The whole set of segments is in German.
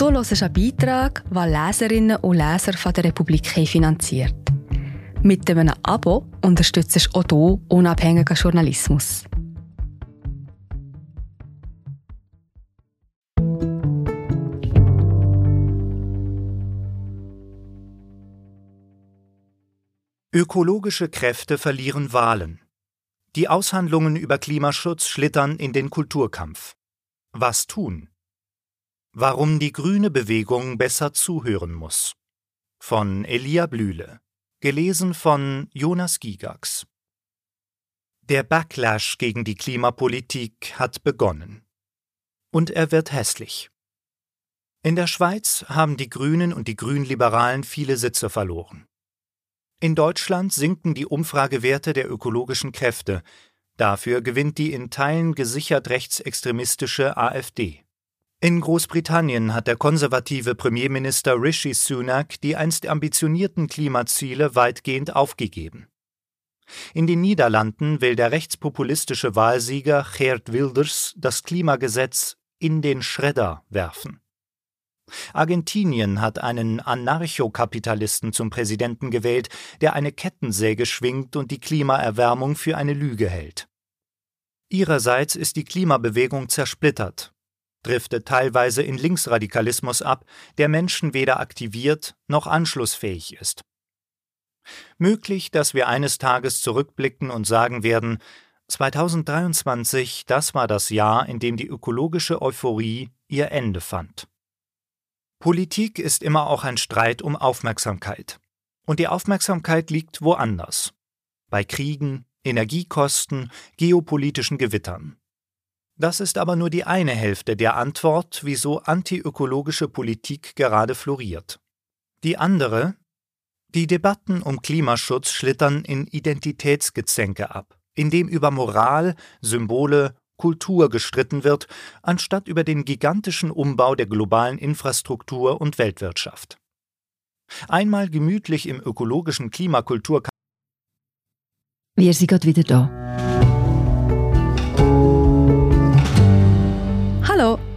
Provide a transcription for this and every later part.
Du hörst einen Beitrag, den Leserinnen und Leser von der Republik finanziert. Mit einem Abo unterstützt du auch du unabhängigen Journalismus. Ökologische Kräfte verlieren Wahlen. Die Aushandlungen über Klimaschutz schlittern in den Kulturkampf. Was tun? Warum die grüne Bewegung besser zuhören muss. Von Elia Blühle. Gelesen von Jonas Gigax. Der Backlash gegen die Klimapolitik hat begonnen. Und er wird hässlich. In der Schweiz haben die Grünen und die Grünliberalen viele Sitze verloren. In Deutschland sinken die Umfragewerte der ökologischen Kräfte. Dafür gewinnt die in Teilen gesichert rechtsextremistische AfD. In Großbritannien hat der konservative Premierminister Rishi Sunak die einst ambitionierten Klimaziele weitgehend aufgegeben. In den Niederlanden will der rechtspopulistische Wahlsieger Geert Wilders das Klimagesetz in den Schredder werfen. Argentinien hat einen Anarchokapitalisten zum Präsidenten gewählt, der eine Kettensäge schwingt und die Klimaerwärmung für eine Lüge hält. Ihrerseits ist die Klimabewegung zersplittert driftet teilweise in Linksradikalismus ab, der Menschen weder aktiviert noch anschlussfähig ist. Möglich, dass wir eines Tages zurückblicken und sagen werden, 2023, das war das Jahr, in dem die ökologische Euphorie ihr Ende fand. Politik ist immer auch ein Streit um Aufmerksamkeit. Und die Aufmerksamkeit liegt woanders. Bei Kriegen, Energiekosten, geopolitischen Gewittern. Das ist aber nur die eine Hälfte der Antwort, wieso antiökologische Politik gerade floriert. Die andere? Die Debatten um Klimaschutz schlittern in Identitätsgezänke ab, indem über Moral, Symbole, Kultur gestritten wird, anstatt über den gigantischen Umbau der globalen Infrastruktur und Weltwirtschaft. Einmal gemütlich im ökologischen Klimakultur. Wir sind gerade wieder da.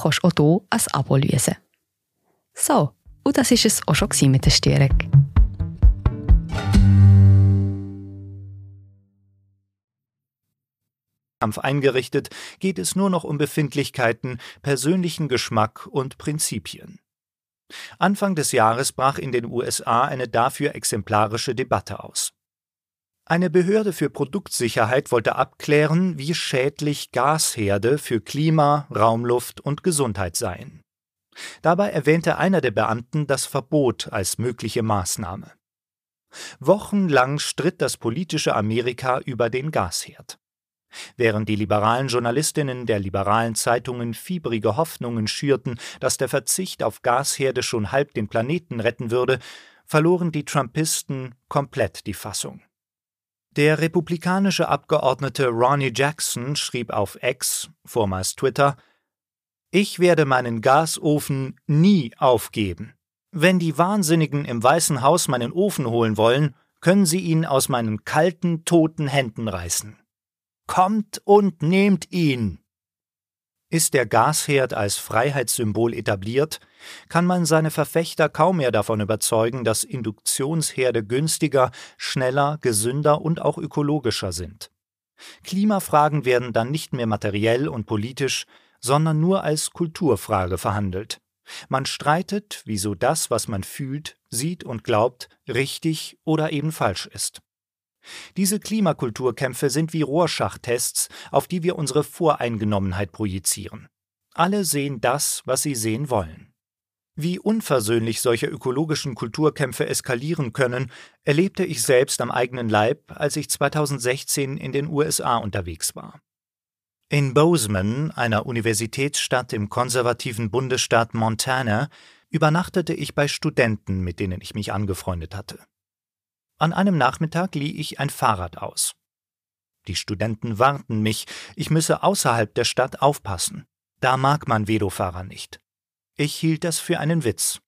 kannst du auch hier ein Abo lösen. So, und das war es auch schon mit der Störung. Kampf eingerichtet, geht es nur noch um Befindlichkeiten, persönlichen Geschmack und Prinzipien. Anfang des Jahres brach in den USA eine dafür exemplarische Debatte aus. Eine Behörde für Produktsicherheit wollte abklären, wie schädlich Gasherde für Klima, Raumluft und Gesundheit seien. Dabei erwähnte einer der Beamten das Verbot als mögliche Maßnahme. Wochenlang stritt das politische Amerika über den Gasherd. Während die liberalen Journalistinnen der liberalen Zeitungen fiebrige Hoffnungen schürten, dass der Verzicht auf Gasherde schon halb den Planeten retten würde, verloren die Trumpisten komplett die Fassung. Der republikanische Abgeordnete Ronnie Jackson schrieb auf X, vormals Twitter, Ich werde meinen Gasofen nie aufgeben. Wenn die Wahnsinnigen im Weißen Haus meinen Ofen holen wollen, können sie ihn aus meinen kalten, toten Händen reißen. Kommt und nehmt ihn! Ist der Gasherd als Freiheitssymbol etabliert, kann man seine Verfechter kaum mehr davon überzeugen, dass Induktionsherde günstiger, schneller, gesünder und auch ökologischer sind. Klimafragen werden dann nicht mehr materiell und politisch, sondern nur als Kulturfrage verhandelt. Man streitet, wieso das, was man fühlt, sieht und glaubt, richtig oder eben falsch ist. Diese Klimakulturkämpfe sind wie Rorschach-Tests, auf die wir unsere Voreingenommenheit projizieren. Alle sehen das, was sie sehen wollen. Wie unversöhnlich solche ökologischen Kulturkämpfe eskalieren können, erlebte ich selbst am eigenen Leib, als ich 2016 in den USA unterwegs war. In Bozeman, einer Universitätsstadt im konservativen Bundesstaat Montana, übernachtete ich bei Studenten, mit denen ich mich angefreundet hatte. An einem Nachmittag lieh ich ein Fahrrad aus. Die Studenten warnten mich, ich müsse außerhalb der Stadt aufpassen. Da mag man Velofahrer nicht. Ich hielt das für einen Witz.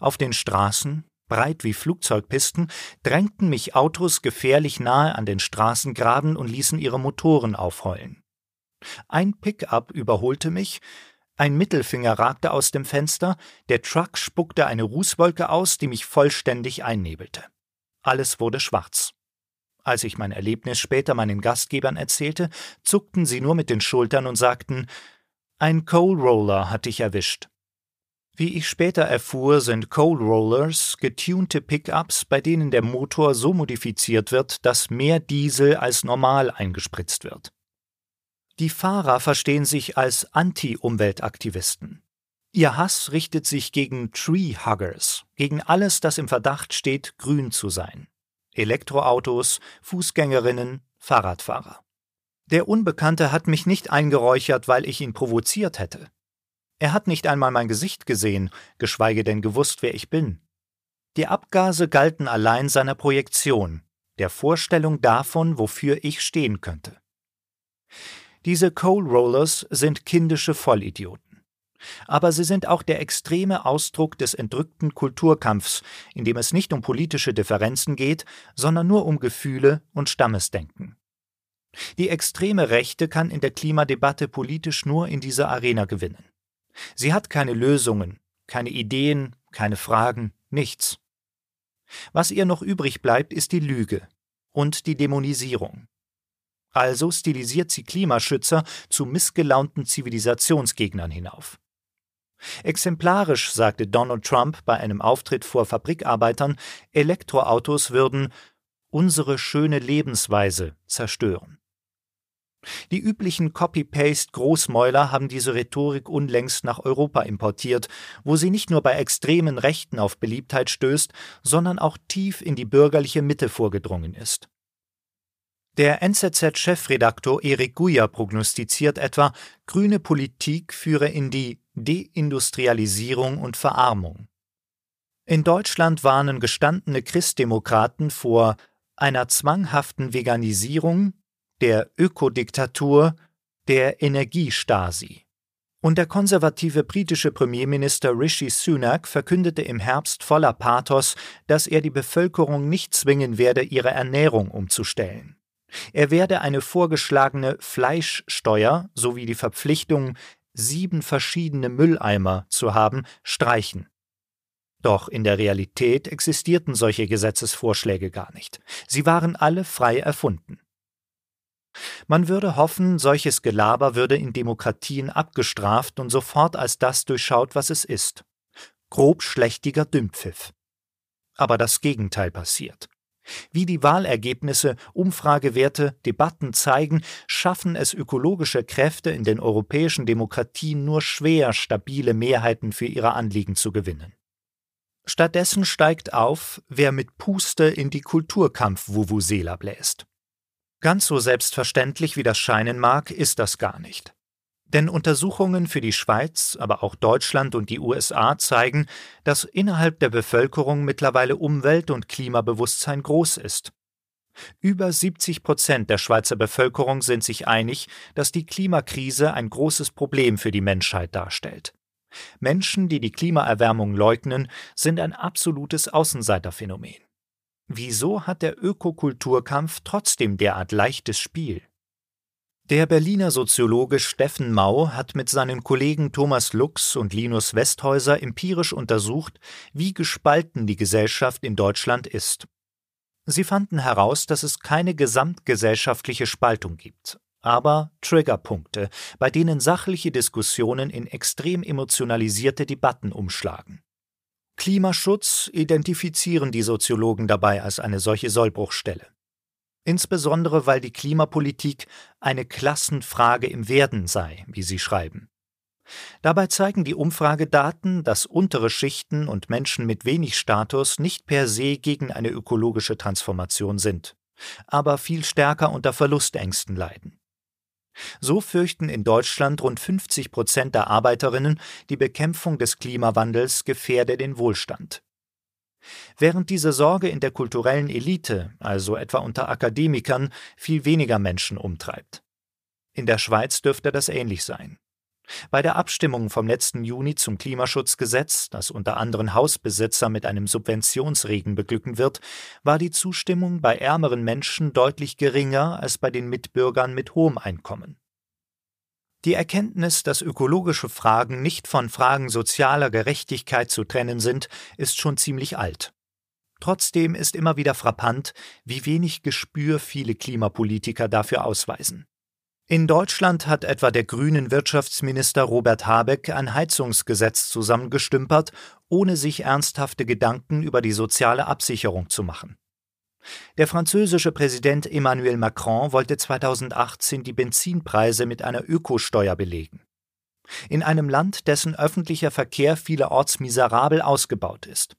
Auf den Straßen, breit wie Flugzeugpisten, drängten mich Autos gefährlich nahe an den Straßengraben und ließen ihre Motoren aufheulen. Ein Pickup überholte mich, ein Mittelfinger ragte aus dem Fenster, der Truck spuckte eine Rußwolke aus, die mich vollständig einnebelte. Alles wurde schwarz. Als ich mein Erlebnis später meinen Gastgebern erzählte, zuckten sie nur mit den Schultern und sagten, ein Coal Roller hat dich erwischt. Wie ich später erfuhr, sind Coal Rollers getunte Pickups, bei denen der Motor so modifiziert wird, dass mehr Diesel als normal eingespritzt wird. Die Fahrer verstehen sich als Anti-Umweltaktivisten. Ihr Hass richtet sich gegen Tree-Huggers, gegen alles, das im Verdacht steht, grün zu sein. Elektroautos, Fußgängerinnen, Fahrradfahrer. Der Unbekannte hat mich nicht eingeräuchert, weil ich ihn provoziert hätte. Er hat nicht einmal mein Gesicht gesehen, geschweige denn gewusst, wer ich bin. Die Abgase galten allein seiner Projektion, der Vorstellung davon, wofür ich stehen könnte. Diese Coal Rollers sind kindische Vollidioten. Aber sie sind auch der extreme Ausdruck des entrückten Kulturkampfs, in dem es nicht um politische Differenzen geht, sondern nur um Gefühle und Stammesdenken. Die extreme Rechte kann in der Klimadebatte politisch nur in dieser Arena gewinnen. Sie hat keine Lösungen, keine Ideen, keine Fragen, nichts. Was ihr noch übrig bleibt, ist die Lüge und die Dämonisierung. Also stilisiert sie Klimaschützer zu missgelaunten Zivilisationsgegnern hinauf. Exemplarisch sagte Donald Trump bei einem Auftritt vor Fabrikarbeitern, Elektroautos würden unsere schöne Lebensweise zerstören. Die üblichen Copy-Paste-Großmäuler haben diese Rhetorik unlängst nach Europa importiert, wo sie nicht nur bei extremen Rechten auf Beliebtheit stößt, sondern auch tief in die bürgerliche Mitte vorgedrungen ist. Der NZZ-Chefredaktor Erik Guyer prognostiziert etwa, grüne Politik führe in die Deindustrialisierung und Verarmung. In Deutschland warnen gestandene Christdemokraten vor einer zwanghaften Veganisierung, der Ökodiktatur, der Energiestasi. Und der konservative britische Premierminister Rishi Sunak verkündete im Herbst voller Pathos, dass er die Bevölkerung nicht zwingen werde, ihre Ernährung umzustellen. Er werde eine vorgeschlagene Fleischsteuer sowie die Verpflichtung, sieben verschiedene Mülleimer zu haben, streichen. Doch in der Realität existierten solche Gesetzesvorschläge gar nicht. Sie waren alle frei erfunden. Man würde hoffen, solches Gelaber würde in Demokratien abgestraft und sofort als das durchschaut, was es ist. Grob Dümpfiff. Aber das Gegenteil passiert. Wie die Wahlergebnisse, Umfragewerte, Debatten zeigen, schaffen es ökologische Kräfte in den europäischen Demokratien nur schwer, stabile Mehrheiten für ihre Anliegen zu gewinnen. Stattdessen steigt auf, wer mit Puste in die Kulturkampf-Vuvuzela bläst. Ganz so selbstverständlich wie das scheinen mag, ist das gar nicht. Denn Untersuchungen für die Schweiz, aber auch Deutschland und die USA zeigen, dass innerhalb der Bevölkerung mittlerweile Umwelt- und Klimabewusstsein groß ist. Über 70 Prozent der Schweizer Bevölkerung sind sich einig, dass die Klimakrise ein großes Problem für die Menschheit darstellt. Menschen, die die Klimaerwärmung leugnen, sind ein absolutes Außenseiterphänomen. Wieso hat der Ökokulturkampf trotzdem derart leichtes Spiel? Der Berliner Soziologe Steffen Mau hat mit seinen Kollegen Thomas Lux und Linus Westhäuser empirisch untersucht, wie gespalten die Gesellschaft in Deutschland ist. Sie fanden heraus, dass es keine gesamtgesellschaftliche Spaltung gibt, aber Triggerpunkte, bei denen sachliche Diskussionen in extrem emotionalisierte Debatten umschlagen. Klimaschutz identifizieren die Soziologen dabei als eine solche Sollbruchstelle insbesondere weil die Klimapolitik eine Klassenfrage im Werden sei, wie sie schreiben. Dabei zeigen die Umfragedaten, dass untere Schichten und Menschen mit wenig Status nicht per se gegen eine ökologische Transformation sind, aber viel stärker unter Verlustängsten leiden. So fürchten in Deutschland rund 50 Prozent der Arbeiterinnen, die Bekämpfung des Klimawandels gefährde den Wohlstand. Während diese Sorge in der kulturellen Elite, also etwa unter Akademikern, viel weniger Menschen umtreibt. In der Schweiz dürfte das ähnlich sein. Bei der Abstimmung vom letzten Juni zum Klimaschutzgesetz, das unter anderem Hausbesitzer mit einem Subventionsregen beglücken wird, war die Zustimmung bei ärmeren Menschen deutlich geringer als bei den Mitbürgern mit hohem Einkommen. Die Erkenntnis, dass ökologische Fragen nicht von Fragen sozialer Gerechtigkeit zu trennen sind, ist schon ziemlich alt. Trotzdem ist immer wieder frappant, wie wenig Gespür viele Klimapolitiker dafür ausweisen. In Deutschland hat etwa der grünen Wirtschaftsminister Robert Habeck ein Heizungsgesetz zusammengestümpert, ohne sich ernsthafte Gedanken über die soziale Absicherung zu machen. Der französische Präsident Emmanuel Macron wollte 2018 die Benzinpreise mit einer Ökosteuer belegen. In einem Land, dessen öffentlicher Verkehr vielerorts miserabel ausgebaut ist.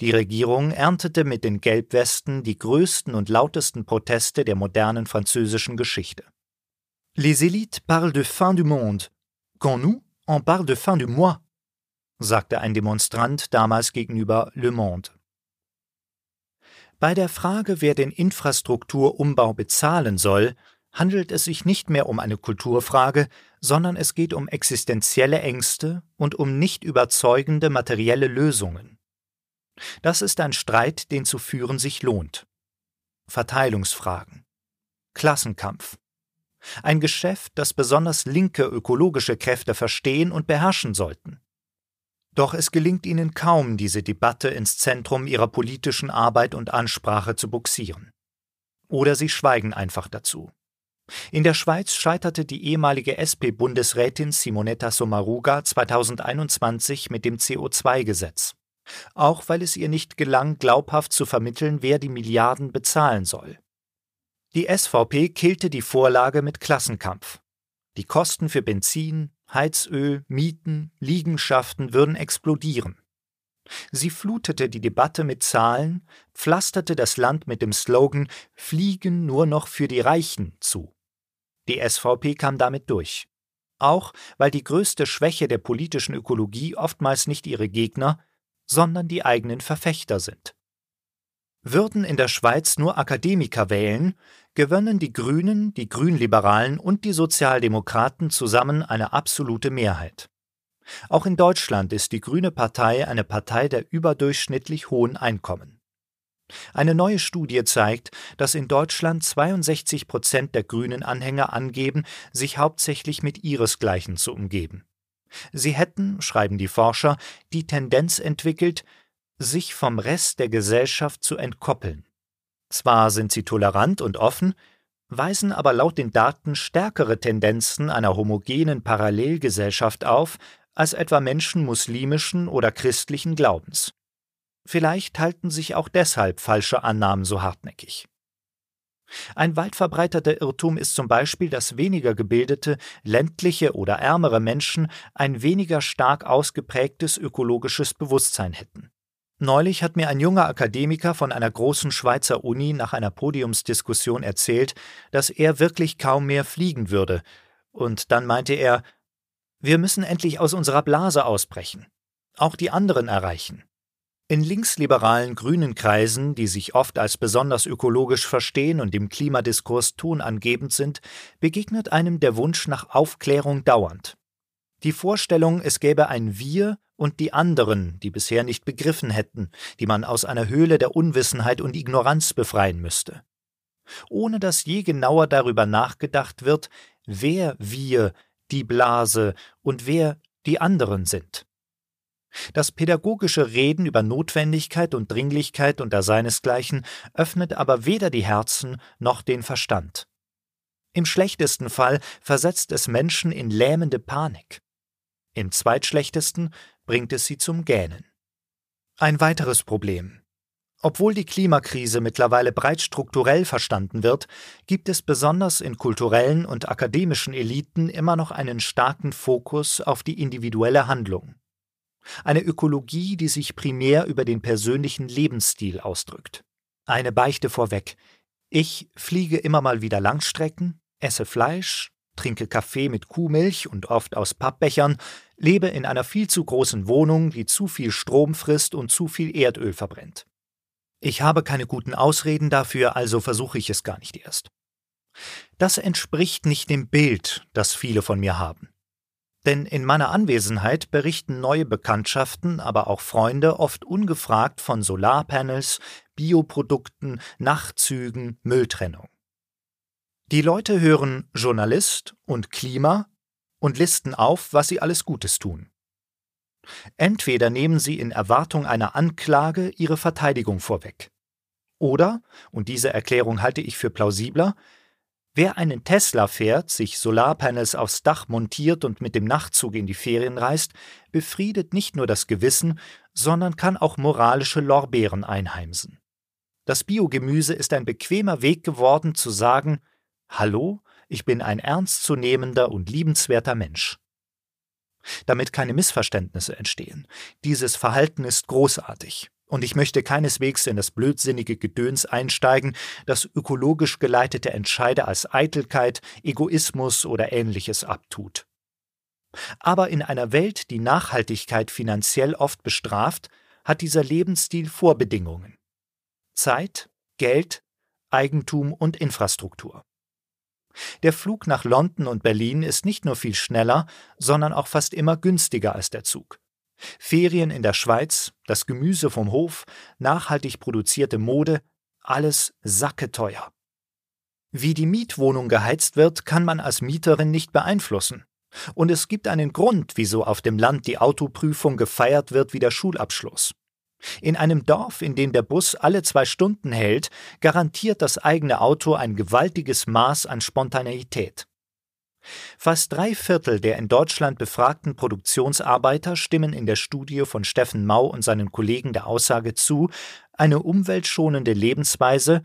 Die Regierung erntete mit den Gelbwesten die größten und lautesten Proteste der modernen französischen Geschichte. Les élites parlent de fin du monde, quand nous, on parle de fin du mois, sagte ein Demonstrant damals gegenüber Le Monde. Bei der Frage, wer den Infrastrukturumbau bezahlen soll, handelt es sich nicht mehr um eine Kulturfrage, sondern es geht um existenzielle Ängste und um nicht überzeugende materielle Lösungen. Das ist ein Streit, den zu führen sich lohnt. Verteilungsfragen. Klassenkampf. Ein Geschäft, das besonders linke ökologische Kräfte verstehen und beherrschen sollten. Doch es gelingt ihnen kaum, diese Debatte ins Zentrum ihrer politischen Arbeit und Ansprache zu buxieren. Oder sie schweigen einfach dazu. In der Schweiz scheiterte die ehemalige SP-Bundesrätin Simonetta Sommaruga 2021 mit dem CO2-Gesetz auch weil es ihr nicht gelang, glaubhaft zu vermitteln, wer die Milliarden bezahlen soll. Die SVP killte die Vorlage mit Klassenkampf. Die Kosten für Benzin, Heizöl, Mieten, Liegenschaften würden explodieren. Sie flutete die Debatte mit Zahlen, pflasterte das Land mit dem Slogan Fliegen nur noch für die Reichen zu. Die SVP kam damit durch. Auch weil die größte Schwäche der politischen Ökologie oftmals nicht ihre Gegner, sondern die eigenen Verfechter sind. Würden in der Schweiz nur Akademiker wählen, gewönnen die Grünen, die Grünliberalen und die Sozialdemokraten zusammen eine absolute Mehrheit. Auch in Deutschland ist die Grüne Partei eine Partei der überdurchschnittlich hohen Einkommen. Eine neue Studie zeigt, dass in Deutschland 62 Prozent der grünen Anhänger angeben, sich hauptsächlich mit ihresgleichen zu umgeben. Sie hätten, schreiben die Forscher, die Tendenz entwickelt, sich vom Rest der Gesellschaft zu entkoppeln. Zwar sind sie tolerant und offen, weisen aber laut den Daten stärkere Tendenzen einer homogenen Parallelgesellschaft auf als etwa Menschen muslimischen oder christlichen Glaubens. Vielleicht halten sich auch deshalb falsche Annahmen so hartnäckig. Ein weit verbreiteter Irrtum ist zum Beispiel, dass weniger gebildete, ländliche oder ärmere Menschen ein weniger stark ausgeprägtes ökologisches Bewusstsein hätten. Neulich hat mir ein junger Akademiker von einer großen Schweizer Uni nach einer Podiumsdiskussion erzählt, dass er wirklich kaum mehr fliegen würde. Und dann meinte er, wir müssen endlich aus unserer Blase ausbrechen, auch die anderen erreichen. In linksliberalen grünen Kreisen, die sich oft als besonders ökologisch verstehen und im Klimadiskurs tonangebend sind, begegnet einem der Wunsch nach Aufklärung dauernd. Die Vorstellung, es gäbe ein Wir und die anderen, die bisher nicht begriffen hätten, die man aus einer Höhle der Unwissenheit und Ignoranz befreien müsste. Ohne dass je genauer darüber nachgedacht wird, wer wir, die Blase und wer die anderen sind. Das pädagogische Reden über Notwendigkeit und Dringlichkeit unter seinesgleichen öffnet aber weder die Herzen noch den Verstand. Im schlechtesten Fall versetzt es Menschen in lähmende Panik. Im zweitschlechtesten bringt es sie zum Gähnen. Ein weiteres Problem. Obwohl die Klimakrise mittlerweile breit strukturell verstanden wird, gibt es besonders in kulturellen und akademischen Eliten immer noch einen starken Fokus auf die individuelle Handlung. Eine Ökologie, die sich primär über den persönlichen Lebensstil ausdrückt. Eine Beichte vorweg. Ich fliege immer mal wieder Langstrecken, esse Fleisch, trinke Kaffee mit Kuhmilch und oft aus Pappbechern, lebe in einer viel zu großen Wohnung, die zu viel Strom frisst und zu viel Erdöl verbrennt. Ich habe keine guten Ausreden dafür, also versuche ich es gar nicht erst. Das entspricht nicht dem Bild, das viele von mir haben. Denn in meiner Anwesenheit berichten neue Bekanntschaften, aber auch Freunde oft ungefragt von Solarpanels, Bioprodukten, Nachtzügen, Mülltrennung. Die Leute hören Journalist und Klima und listen auf, was sie alles Gutes tun. Entweder nehmen sie in Erwartung einer Anklage ihre Verteidigung vorweg. Oder, und diese Erklärung halte ich für plausibler, wer einen Tesla fährt, sich Solarpanels aufs Dach montiert und mit dem Nachtzug in die Ferien reist, befriedet nicht nur das Gewissen, sondern kann auch moralische Lorbeeren einheimsen. Das Biogemüse ist ein bequemer Weg geworden zu sagen, Hallo, ich bin ein ernstzunehmender und liebenswerter Mensch damit keine Missverständnisse entstehen. Dieses Verhalten ist großartig. Und ich möchte keineswegs in das blödsinnige Gedöns einsteigen, das ökologisch geleitete Entscheide als Eitelkeit, Egoismus oder ähnliches abtut. Aber in einer Welt, die Nachhaltigkeit finanziell oft bestraft, hat dieser Lebensstil Vorbedingungen. Zeit, Geld, Eigentum und Infrastruktur. Der Flug nach London und Berlin ist nicht nur viel schneller, sondern auch fast immer günstiger als der Zug. Ferien in der Schweiz, das Gemüse vom Hof, nachhaltig produzierte Mode, alles sacketeuer. Wie die Mietwohnung geheizt wird, kann man als Mieterin nicht beeinflussen. Und es gibt einen Grund, wieso auf dem Land die Autoprüfung gefeiert wird wie der Schulabschluss. In einem Dorf, in dem der Bus alle zwei Stunden hält, garantiert das eigene Auto ein gewaltiges Maß an Spontaneität. Fast drei Viertel der in Deutschland befragten Produktionsarbeiter stimmen in der Studie von Steffen Mau und seinen Kollegen der Aussage zu, eine umweltschonende Lebensweise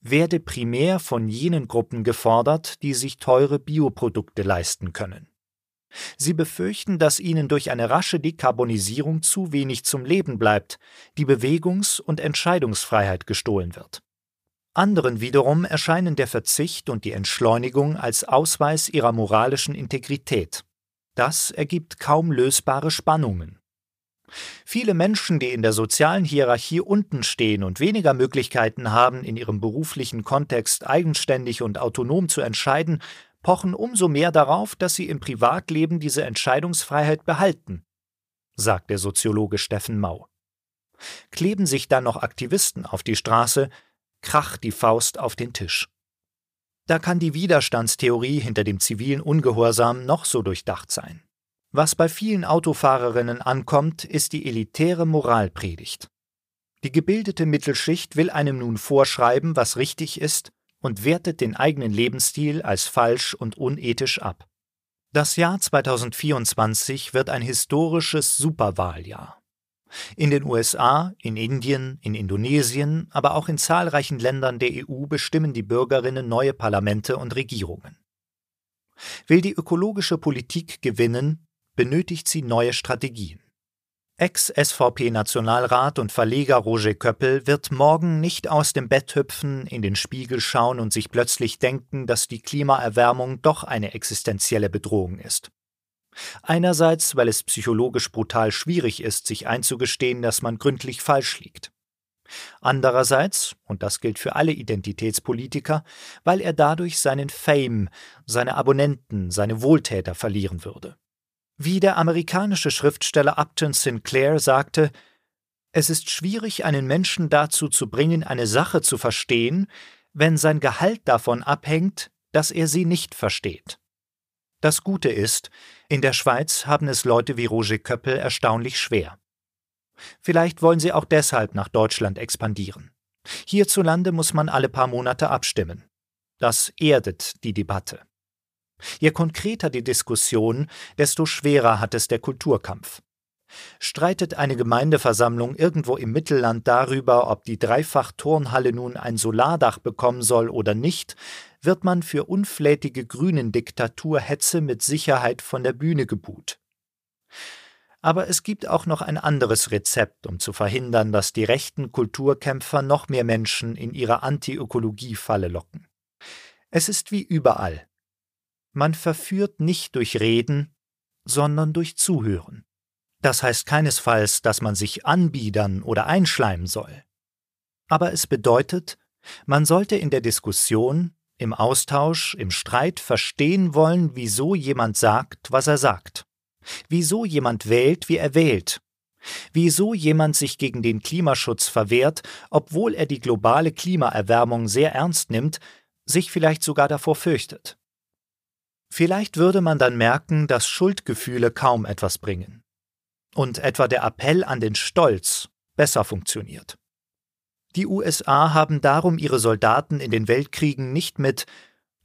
werde primär von jenen Gruppen gefordert, die sich teure Bioprodukte leisten können. Sie befürchten, dass ihnen durch eine rasche Dekarbonisierung zu wenig zum Leben bleibt, die Bewegungs- und Entscheidungsfreiheit gestohlen wird. Anderen wiederum erscheinen der Verzicht und die Entschleunigung als Ausweis ihrer moralischen Integrität. Das ergibt kaum lösbare Spannungen. Viele Menschen, die in der sozialen Hierarchie unten stehen und weniger Möglichkeiten haben, in ihrem beruflichen Kontext eigenständig und autonom zu entscheiden, pochen umso mehr darauf, dass sie im Privatleben diese Entscheidungsfreiheit behalten, sagt der Soziologe Steffen Mau. Kleben sich dann noch Aktivisten auf die Straße, kracht die Faust auf den Tisch. Da kann die Widerstandstheorie hinter dem zivilen Ungehorsam noch so durchdacht sein. Was bei vielen Autofahrerinnen ankommt, ist die elitäre Moralpredigt. Die gebildete Mittelschicht will einem nun vorschreiben, was richtig ist und wertet den eigenen Lebensstil als falsch und unethisch ab. Das Jahr 2024 wird ein historisches Superwahljahr. In den USA, in Indien, in Indonesien, aber auch in zahlreichen Ländern der EU bestimmen die Bürgerinnen neue Parlamente und Regierungen. Will die ökologische Politik gewinnen, benötigt sie neue Strategien. Ex-SVP-Nationalrat und Verleger Roger Köppel wird morgen nicht aus dem Bett hüpfen, in den Spiegel schauen und sich plötzlich denken, dass die Klimaerwärmung doch eine existenzielle Bedrohung ist. Einerseits, weil es psychologisch brutal schwierig ist, sich einzugestehen, dass man gründlich falsch liegt. Andererseits, und das gilt für alle Identitätspolitiker, weil er dadurch seinen Fame, seine Abonnenten, seine Wohltäter verlieren würde. Wie der amerikanische Schriftsteller Upton Sinclair sagte, es ist schwierig, einen Menschen dazu zu bringen, eine Sache zu verstehen, wenn sein Gehalt davon abhängt, dass er sie nicht versteht. Das Gute ist, in der Schweiz haben es Leute wie Roger Köppel erstaunlich schwer. Vielleicht wollen sie auch deshalb nach Deutschland expandieren. Hierzulande muss man alle paar Monate abstimmen. Das erdet die Debatte. Je konkreter die Diskussion, desto schwerer hat es der Kulturkampf. Streitet eine Gemeindeversammlung irgendwo im Mittelland darüber, ob die Dreifach-Turnhalle nun ein Solardach bekommen soll oder nicht, wird man für unflätige Grünen-Diktaturhetze mit Sicherheit von der Bühne gebuht. Aber es gibt auch noch ein anderes Rezept, um zu verhindern, dass die rechten Kulturkämpfer noch mehr Menschen in ihre Anti-Ökologie-Falle locken. Es ist wie überall. Man verführt nicht durch Reden, sondern durch Zuhören. Das heißt keinesfalls, dass man sich anbiedern oder einschleimen soll. Aber es bedeutet, man sollte in der Diskussion, im Austausch, im Streit verstehen wollen, wieso jemand sagt, was er sagt, wieso jemand wählt, wie er wählt, wieso jemand sich gegen den Klimaschutz verwehrt, obwohl er die globale Klimaerwärmung sehr ernst nimmt, sich vielleicht sogar davor fürchtet. Vielleicht würde man dann merken, dass Schuldgefühle kaum etwas bringen und etwa der Appell an den Stolz besser funktioniert. Die USA haben darum ihre Soldaten in den Weltkriegen nicht mit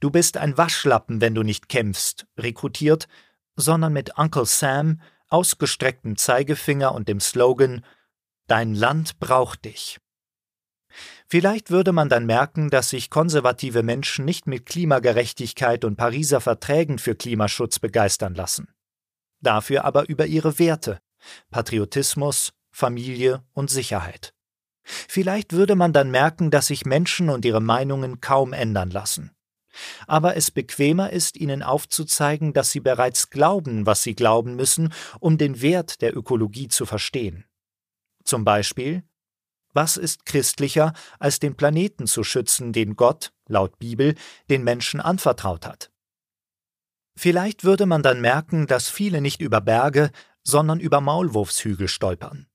Du bist ein Waschlappen, wenn du nicht kämpfst rekrutiert, sondern mit Uncle Sam, ausgestrecktem Zeigefinger und dem Slogan Dein Land braucht dich. Vielleicht würde man dann merken, dass sich konservative Menschen nicht mit Klimagerechtigkeit und Pariser Verträgen für Klimaschutz begeistern lassen. Dafür aber über ihre Werte, Patriotismus, Familie und Sicherheit. Vielleicht würde man dann merken, dass sich Menschen und ihre Meinungen kaum ändern lassen. Aber es bequemer ist, ihnen aufzuzeigen, dass sie bereits glauben, was sie glauben müssen, um den Wert der Ökologie zu verstehen. Zum Beispiel, was ist christlicher, als den Planeten zu schützen, den Gott, laut Bibel, den Menschen anvertraut hat? Vielleicht würde man dann merken, dass viele nicht über Berge, sondern über Maulwurfshügel stolpern.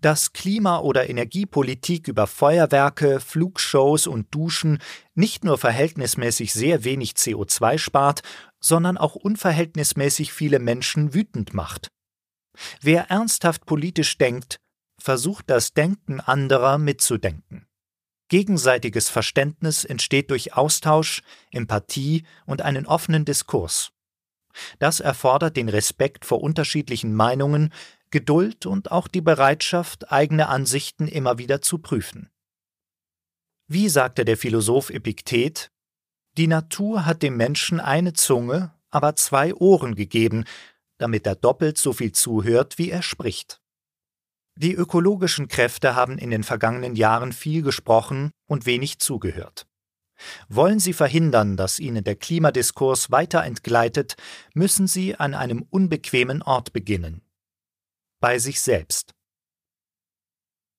Dass Klima- oder Energiepolitik über Feuerwerke, Flugshows und Duschen nicht nur verhältnismäßig sehr wenig CO2 spart, sondern auch unverhältnismäßig viele Menschen wütend macht. Wer ernsthaft politisch denkt, versucht das Denken anderer mitzudenken. Gegenseitiges Verständnis entsteht durch Austausch, Empathie und einen offenen Diskurs. Das erfordert den Respekt vor unterschiedlichen Meinungen, Geduld und auch die Bereitschaft, eigene Ansichten immer wieder zu prüfen. Wie sagte der Philosoph Epiktet, die Natur hat dem Menschen eine Zunge, aber zwei Ohren gegeben, damit er doppelt so viel zuhört, wie er spricht. Die ökologischen Kräfte haben in den vergangenen Jahren viel gesprochen und wenig zugehört. Wollen Sie verhindern, dass Ihnen der Klimadiskurs weiter entgleitet, müssen Sie an einem unbequemen Ort beginnen. Bei sich selbst.